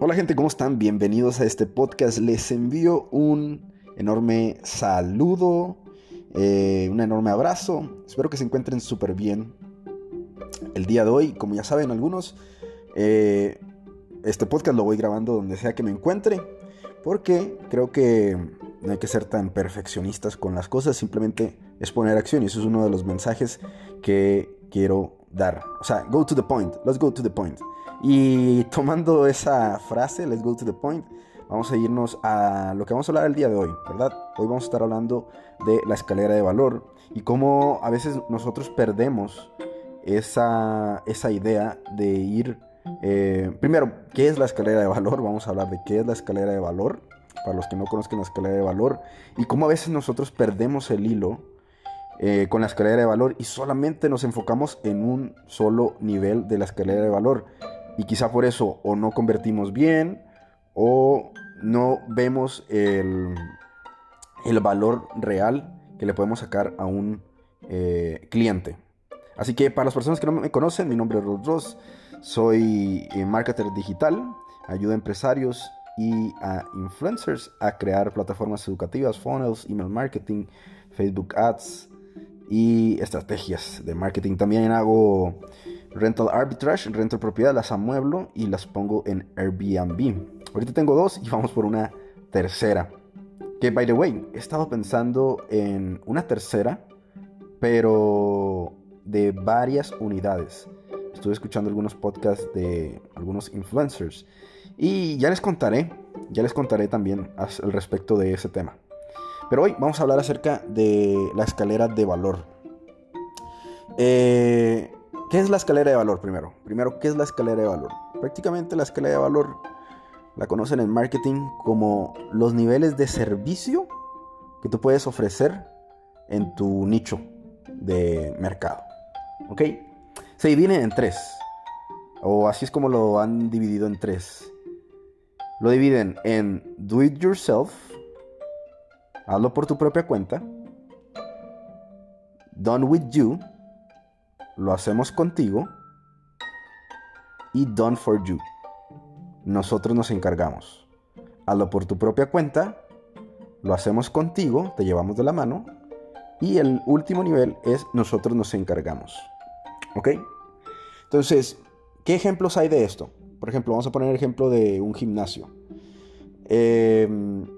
Hola gente, ¿cómo están? Bienvenidos a este podcast. Les envío un enorme saludo, eh, un enorme abrazo. Espero que se encuentren súper bien el día de hoy. Como ya saben algunos, eh, este podcast lo voy grabando donde sea que me encuentre. Porque creo que no hay que ser tan perfeccionistas con las cosas, simplemente es poner acción y eso es uno de los mensajes que quiero dar. O sea, go to the point, let's go to the point. Y tomando esa frase, let's go to the point, vamos a irnos a lo que vamos a hablar el día de hoy, ¿verdad? Hoy vamos a estar hablando de la escalera de valor y cómo a veces nosotros perdemos esa, esa idea de ir... Eh, primero, ¿qué es la escalera de valor? Vamos a hablar de qué es la escalera de valor, para los que no conozcan la escalera de valor, y cómo a veces nosotros perdemos el hilo eh, con la escalera de valor y solamente nos enfocamos en un solo nivel de la escalera de valor. Y quizá por eso o no convertimos bien o no vemos el, el valor real que le podemos sacar a un eh, cliente. Así que para las personas que no me conocen, mi nombre es Ross Ross, soy eh, marketer digital, ayudo a empresarios y a influencers a crear plataformas educativas, funnels, email marketing, Facebook Ads y estrategias de marketing. También hago rental arbitrage, rental propiedad, las amueblo y las pongo en Airbnb. Ahorita tengo dos y vamos por una tercera. Que, by the way, he estado pensando en una tercera, pero de varias unidades. Estuve escuchando algunos podcasts de algunos influencers y ya les contaré, ya les contaré también al respecto de ese tema. Pero hoy vamos a hablar acerca de la escalera de valor. Eh, ¿Qué es la escalera de valor primero? Primero, ¿qué es la escalera de valor? Prácticamente la escalera de valor la conocen en marketing como los niveles de servicio que tú puedes ofrecer en tu nicho de mercado. ¿Ok? Se dividen en tres. O así es como lo han dividido en tres. Lo dividen en do it yourself, hazlo por tu propia cuenta, done with you, lo hacemos contigo y done for you. Nosotros nos encargamos. Hazlo por tu propia cuenta, lo hacemos contigo, te llevamos de la mano y el último nivel es nosotros nos encargamos. ¿Ok? Entonces, ¿qué ejemplos hay de esto? Por ejemplo, vamos a poner el ejemplo de un gimnasio. Em,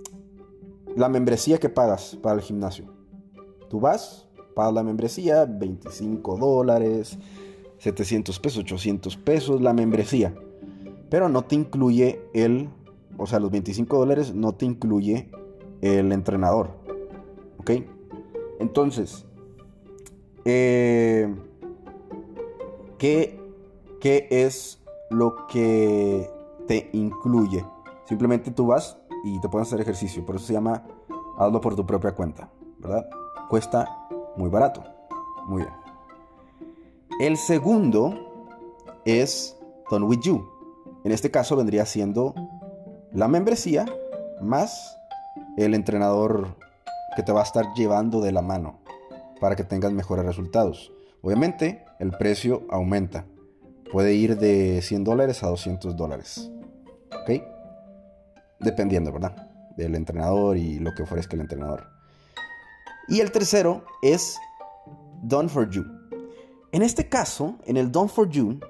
la membresía que pagas para el gimnasio. Tú vas, pagas la membresía, 25 dólares, 700 pesos, 800 pesos, la membresía. Pero no te incluye el, o sea, los 25 dólares no te incluye el entrenador. ¿Ok? Entonces, eh, ¿qué, ¿qué es lo que te incluye? Simplemente tú vas y te pueden hacer ejercicio. Por eso se llama hazlo por tu propia cuenta, ¿verdad? Cuesta muy barato. Muy bien. El segundo es Done With You. En este caso vendría siendo la membresía más el entrenador que te va a estar llevando de la mano para que tengas mejores resultados. Obviamente el precio aumenta. Puede ir de 100 dólares a 200 dólares. ¿Ok? Dependiendo, ¿verdad? Del entrenador y lo que ofrezca el entrenador. Y el tercero es Done for You. En este caso, en el Done for You,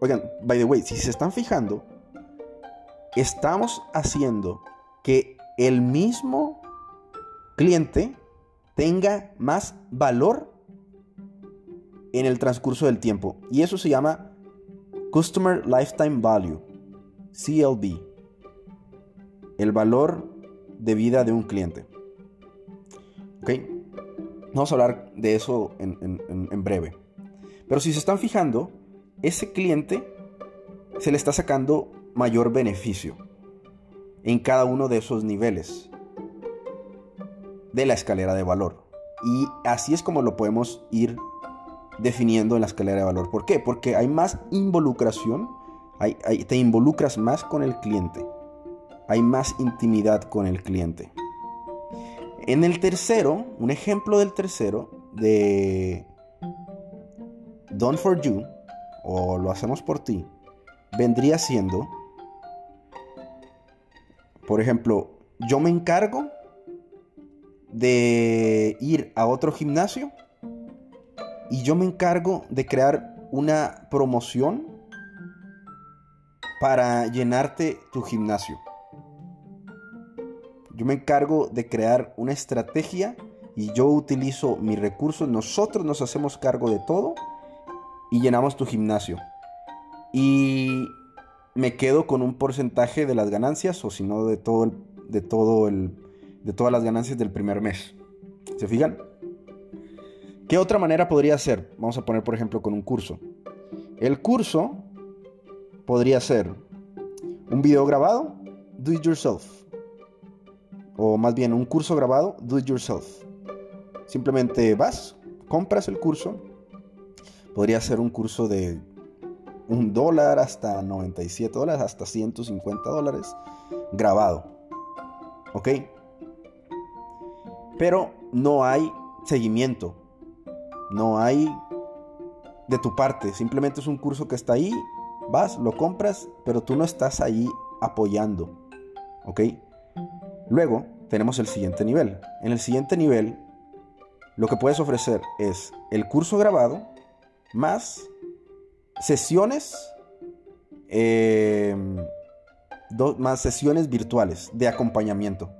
oigan, by the way, si se están fijando, estamos haciendo que el mismo cliente tenga más valor en el transcurso del tiempo. Y eso se llama Customer Lifetime Value, CLV, el valor de vida de un cliente. ¿Ok? Vamos a hablar de eso en, breve. Pero si se están fijando, ese cliente se le está sacando mayor beneficio en cada uno de esos niveles de la escalera de valor. Y así es como lo podemos ir definiendo en la escalera de valor. ¿Por qué? Porque hay más involucración, te involucras más con el cliente, hay más intimidad con el cliente. En el tercero, un ejemplo del tercero de Done for You o lo hacemos por ti, vendría siendo por ejemplo, yo me encargo de ir a otro gimnasio y yo me encargo de crear una promoción para llenarte tu gimnasio. Yo me encargo de crear una estrategia y yo utilizo mis recursos. Nosotros nos hacemos cargo de todo y llenamos tu gimnasio. Y me quedo con un porcentaje de las ganancias o si no de todo el, de todo el de todas las ganancias del primer mes. ¿Se fijan? ¿Qué otra manera podría ser? Vamos a poner por ejemplo con un curso. El curso podría ser un video grabado, do it yourself. O más bien un curso grabado, do it yourself. Simplemente vas, compras el curso. Podría ser un curso de un dólar hasta 97 dólares, hasta 150 dólares, grabado. ¿Ok? Pero no hay seguimiento. No hay de tu parte. Simplemente es un curso que está ahí. Vas, lo compras, pero tú no estás ahí apoyando. ¿Ok? Luego tenemos el siguiente nivel. En el siguiente nivel, lo que puedes ofrecer es el curso grabado más sesiones, eh, más sesiones virtuales de acompañamiento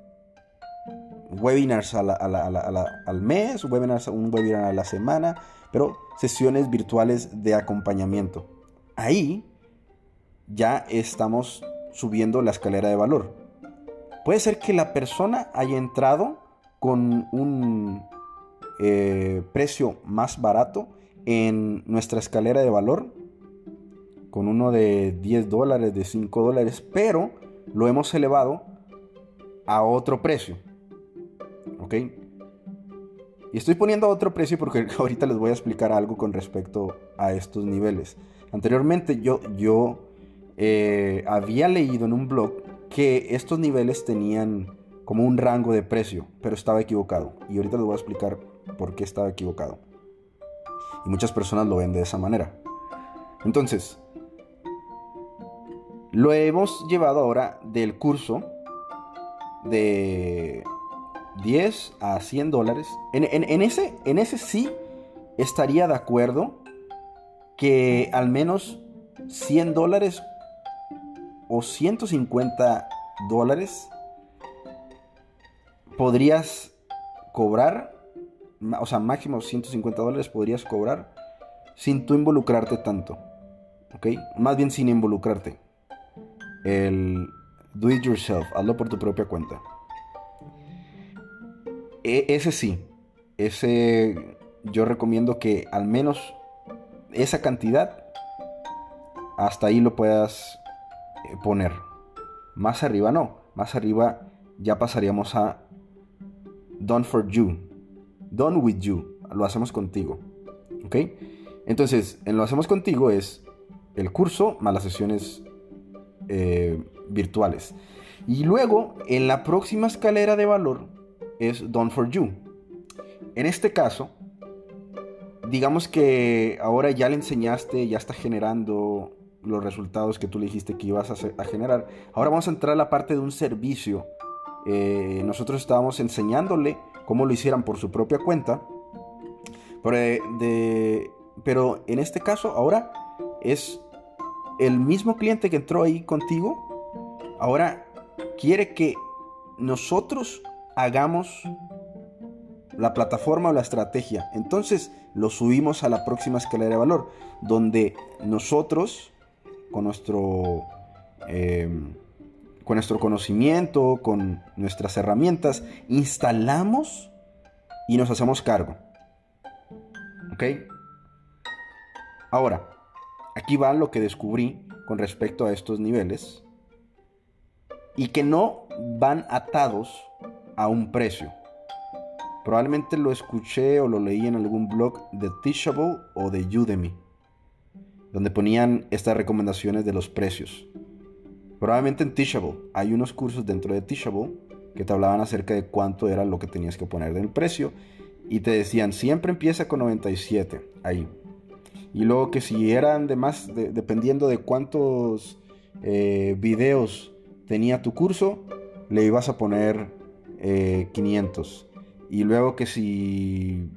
webinars al mes, webinars, un webinar a la semana, pero sesiones virtuales de acompañamiento. Ahí ya estamos subiendo la escalera de valor. Puede ser que la persona haya entrado con un eh, precio más barato en nuestra escalera de valor, con uno de 10 dólares, de 5 dólares, pero lo hemos elevado a otro precio. ¿ok? Y estoy poniendo otro precio porque ahorita les voy a explicar algo con respecto a estos niveles. Anteriormente yo, yo eh, había leído en un blog que estos niveles tenían como un rango de precio, pero estaba equivocado. Y ahorita les voy a explicar por qué estaba equivocado. Y muchas personas lo ven de esa manera. Entonces, lo hemos llevado ahora del curso de 10 a 100 dólares. En, ese, en ese sí estaría de acuerdo que al menos 100 dólares o 150 dólares podrías cobrar, o sea, máximo 150 dólares podrías cobrar sin tú involucrarte tanto. ¿Ok? Más bien sin involucrarte. El do it yourself, hazlo por tu propia cuenta. E, ese sí, ese yo recomiendo que al menos esa cantidad hasta ahí lo puedas poner. Más arriba no, más arriba ya pasaríamos a done for you, done with you, lo hacemos contigo. ¿Ok? Entonces, en lo hacemos contigo es el curso más las sesiones eh, virtuales. Y luego, en la próxima escalera de valor, es Done for You. En este caso, digamos que ahora ya le enseñaste, ya está generando los resultados que tú le dijiste que ibas a, generar. Ahora vamos a entrar a la parte de un servicio. Eh, nosotros estábamos enseñándole cómo lo hicieran por su propia cuenta. Eh, pero en este caso ahora es el mismo cliente que entró ahí contigo. Ahora quiere que nosotros hagamos la plataforma o la estrategia. Entonces lo subimos a la próxima escalera de valor, donde nosotros, con nuestro, em, con nuestro conocimiento, con nuestras herramientas, instalamos y nos hacemos cargo. ¿Ok? Ahora, aquí va lo que descubrí con respecto a estos niveles y que no van atados a un precio. Probablemente lo escuché o lo leí en algún blog de Teachable o de Udemy, donde ponían estas recomendaciones de los precios. Probablemente en Teachable hay unos cursos dentro de Teachable que te hablaban acerca de cuánto era lo que tenías que poner del precio y te decían siempre empieza con 97 ahí. Y luego que si eran de más, dependiendo de cuántos eh, videos tenía tu curso, le ibas a poner 500. Eh, y luego que si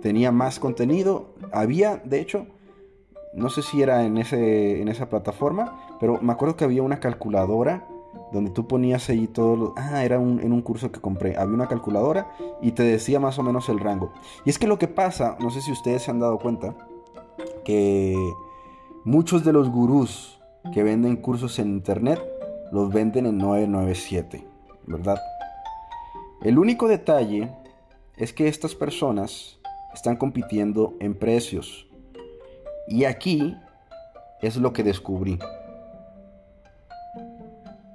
tenía más contenido, había, de hecho, no sé si era en, ese, en esa plataforma, pero me acuerdo que había una calculadora donde tú ponías ahí todo lo... Ah, era en un curso que compré. Había una calculadora y te decía más o menos el rango. Y es que lo que pasa, no sé si ustedes se han dado cuenta, que muchos de los gurús que venden cursos en internet los venden en 997, ¿verdad? El único detalle es que estas personas están compitiendo en precios. Y aquí es lo que descubrí.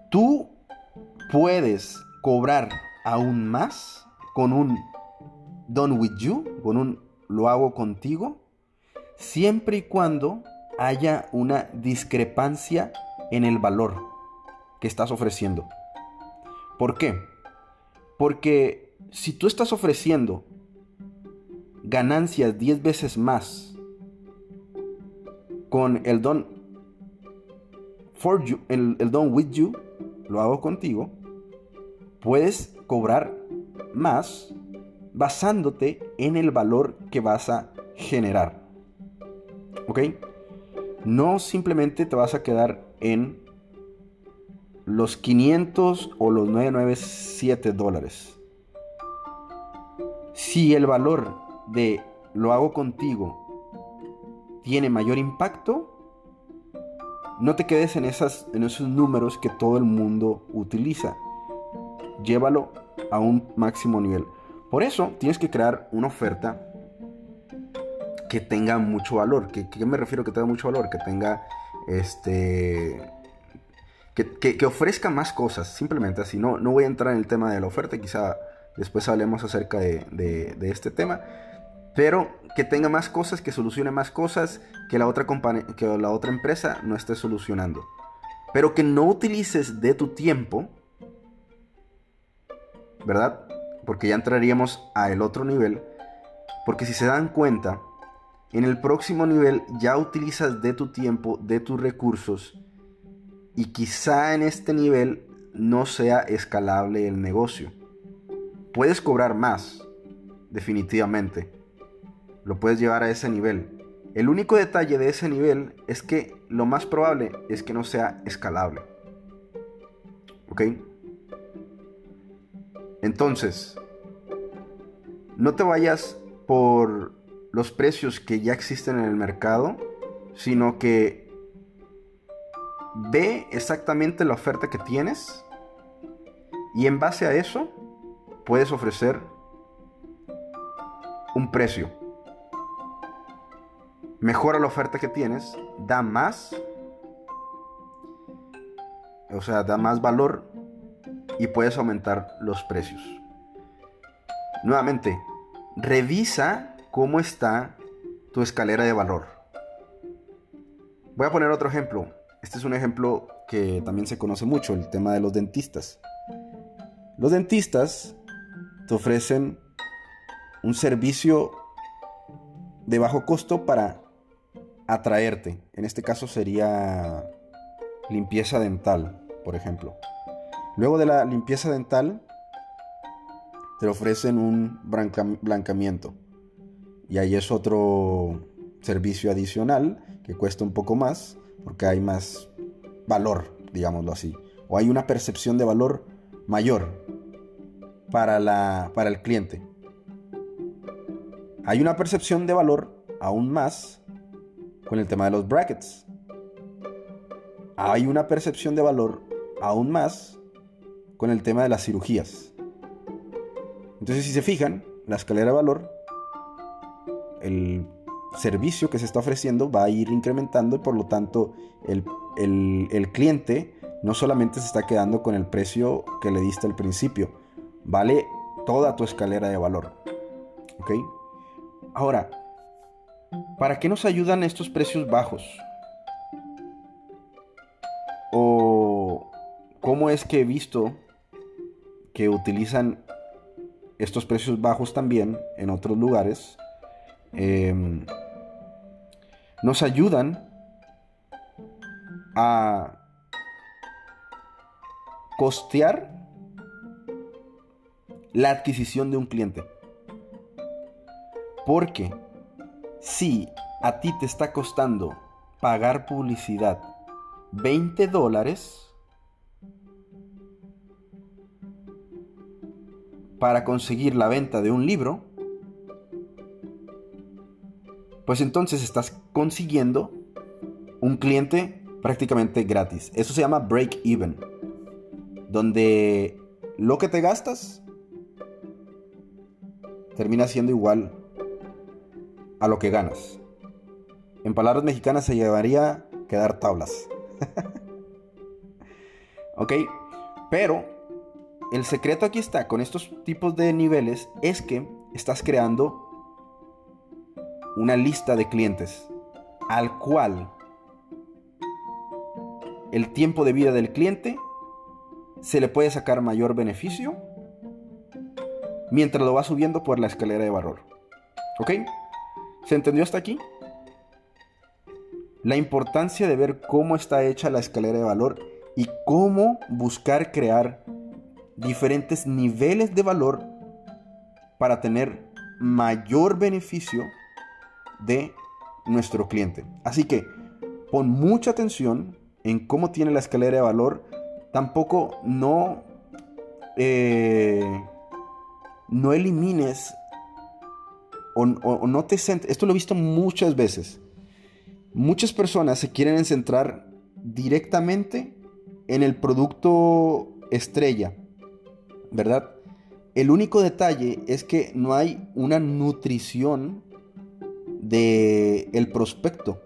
Tú puedes cobrar aún más con un done with you, con un lo hago contigo, siempre y cuando haya una discrepancia en el valor que estás ofreciendo. ¿Por qué? Porque si tú estás ofreciendo ganancias 10 veces más con el don for you, el, el don with you, lo hago contigo, puedes cobrar más basándote en el valor que vas a generar. ¿Ok? No simplemente te vas a quedar en los 500 o los 997 dólares. Si el valor de lo hago contigo tiene mayor impacto, no te quedes en, esas, en esos números que todo el mundo utiliza. Llévalo a un máximo nivel. Por eso tienes que crear una oferta que tenga mucho valor. ¿Qué, me refiero que tenga mucho valor? Que tenga este. Que, ofrezca más cosas, simplemente así. No, no voy a entrar en el tema de la oferta, quizá después hablemos acerca de, de este tema. Pero que tenga más cosas, que solucione más cosas que la otra, que la otra empresa no esté solucionando. Pero que no utilices de tu tiempo, ¿verdad? Porque ya entraríamos a el otro nivel. Porque si se dan cuenta, en el próximo nivel ya utilizas de tu tiempo, de tus recursos. Y quizá en este nivel no sea escalable el negocio. Puedes cobrar más, definitivamente lo puedes llevar a ese nivel. El único detalle de ese nivel es que lo más probable es que no sea escalable. ¿Ok? Entonces, no te vayas por los precios que ya existen en el mercado, sino que ve exactamente la oferta que tienes y en base a eso puedes ofrecer un precio mejora la oferta que tienes, da más, o sea, da más valor y puedes aumentar los precios. Nuevamente, revisa cómo está tu escalera de valor. Voy a poner otro ejemplo. Este es un ejemplo que también se conoce mucho, el tema de los dentistas. Los dentistas te ofrecen un servicio de bajo costo para atraerte. En este caso sería limpieza dental, por ejemplo. Luego de la limpieza dental, te ofrecen un blancamiento. Y ahí es otro servicio adicional que cuesta un poco más porque hay más valor, digámoslo así. O hay una percepción de valor mayor para, la, para el cliente. Hay una percepción de valor aún más con el tema de los brackets. Hay una percepción de valor aún más con el tema de las cirugías. Entonces, si se fijan, la escalera de valor, el servicio que se está ofreciendo va a ir incrementando y por lo tanto el, el cliente no solamente se está quedando con el precio que le diste al principio, vale toda tu escalera de valor. ¿Ok? Ahora, ¿Para qué nos ayudan estos precios bajos? ¿O cómo es que he visto que utilizan estos precios bajos también en otros lugares? Em, nos ayudan a costear la adquisición de un cliente. Porque si a ti te está costando pagar publicidad. 20 dólares para conseguir la venta de un libro, pues entonces estás consiguiendo un cliente prácticamente gratis. Eso se llama break even, donde lo que te gastas termina siendo igual a lo que ganas. En palabras mexicanas se llevaría quedar tablas. ok, pero el secreto aquí está con estos tipos de niveles es que estás creando una lista de clientes al cual el tiempo de vida del cliente se le puede sacar mayor beneficio mientras lo va subiendo por la escalera de valor. ¿Ok? ¿Se entendió hasta aquí? La importancia de ver cómo está hecha la escalera de valor y cómo buscar crear diferentes niveles de valor para tener mayor beneficio de nuestro cliente. Así que pon mucha atención en cómo tiene la escalera de valor. Tampoco no, eh, no elimines o, no te. Esto lo he visto muchas veces. Muchas personas se quieren centrar directamente en el producto estrella, ¿verdad? El único detalle es que no hay una nutrición de el prospecto.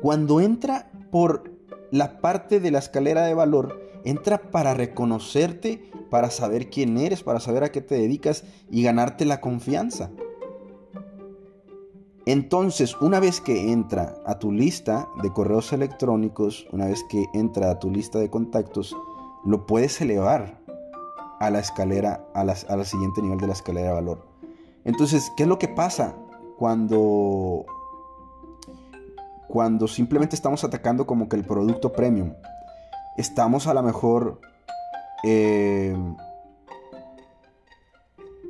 Cuando entra por la parte de la escalera de valor, entra para reconocerte, para saber quién eres, para saber a qué te dedicas y ganarte la confianza. Entonces, una vez que entra a tu lista de correos electrónicos, una vez que entra a tu lista de contactos, lo puedes elevar a la escalera, al siguiente nivel de la escalera de valor. Entonces, ¿qué es lo que pasa? cuando, cuando simplemente estamos atacando como que el producto premium. Estamos a lo mejor eh,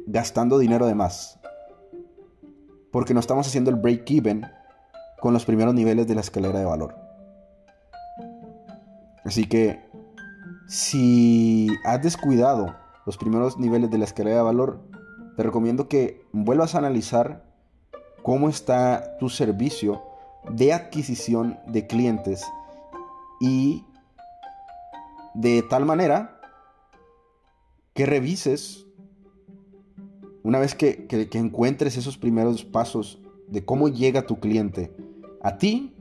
gastando dinero de más. Porque no estamos haciendo el break-even con los primeros niveles de la escalera de valor. Así que si has descuidado los primeros niveles de la escalera de valor, te recomiendo que vuelvas a analizar cómo está tu servicio de adquisición de clientes y de tal manera que revises una vez que, encuentres esos primeros pasos de cómo llega tu cliente a ti,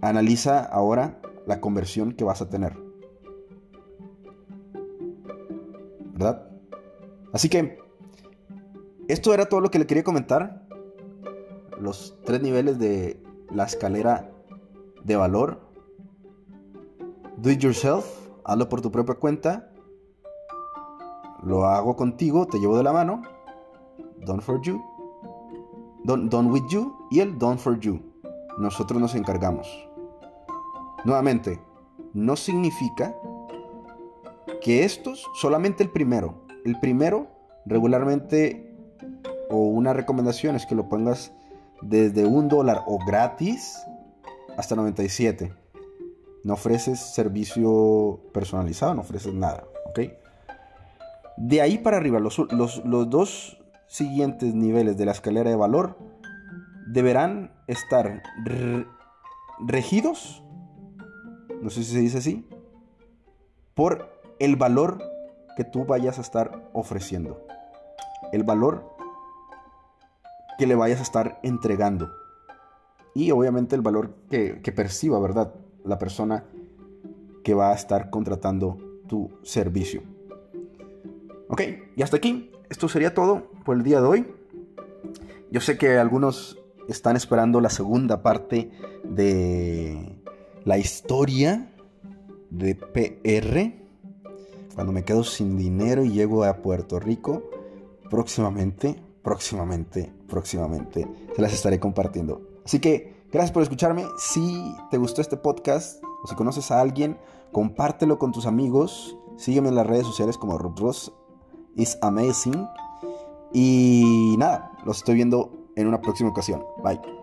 analiza ahora la conversión que vas a tener. ¿Verdad? Así que esto era todo lo que le quería comentar los tres niveles de la escalera de valor. Do it yourself, hazlo por tu propia cuenta. Lo hago contigo, te llevo de la mano. Done for you. Done, done with you y el done for you. Nosotros nos encargamos. Nuevamente, no significa que estos, solamente el primero, el primero regularmente o una recomendación es que lo pongas desde un dólar o gratis hasta 97. No ofreces servicio personalizado, no ofreces nada, ¿ok? De ahí para arriba, los, dos siguientes niveles de la escalera de valor deberán estar regidos, no sé si se dice así, por el valor que tú vayas a estar ofreciendo. El valor que le vayas a estar entregando. Y obviamente el valor que, perciba, ¿verdad? La persona que va a estar contratando tu servicio. Ok, y hasta aquí. Esto sería todo por el día de hoy. Yo sé que algunos están esperando la segunda parte de la historia de PR. Cuando me quedo sin dinero y llego a Puerto Rico próximamente próximamente, próximamente se las estaré compartiendo. Así que gracias por escucharme. Si te gustó este podcast o si conoces a alguien, compártelo con tus amigos. Sígueme en las redes sociales como Ruth is amazing. Y nada, los estoy viendo en una próxima ocasión. Bye.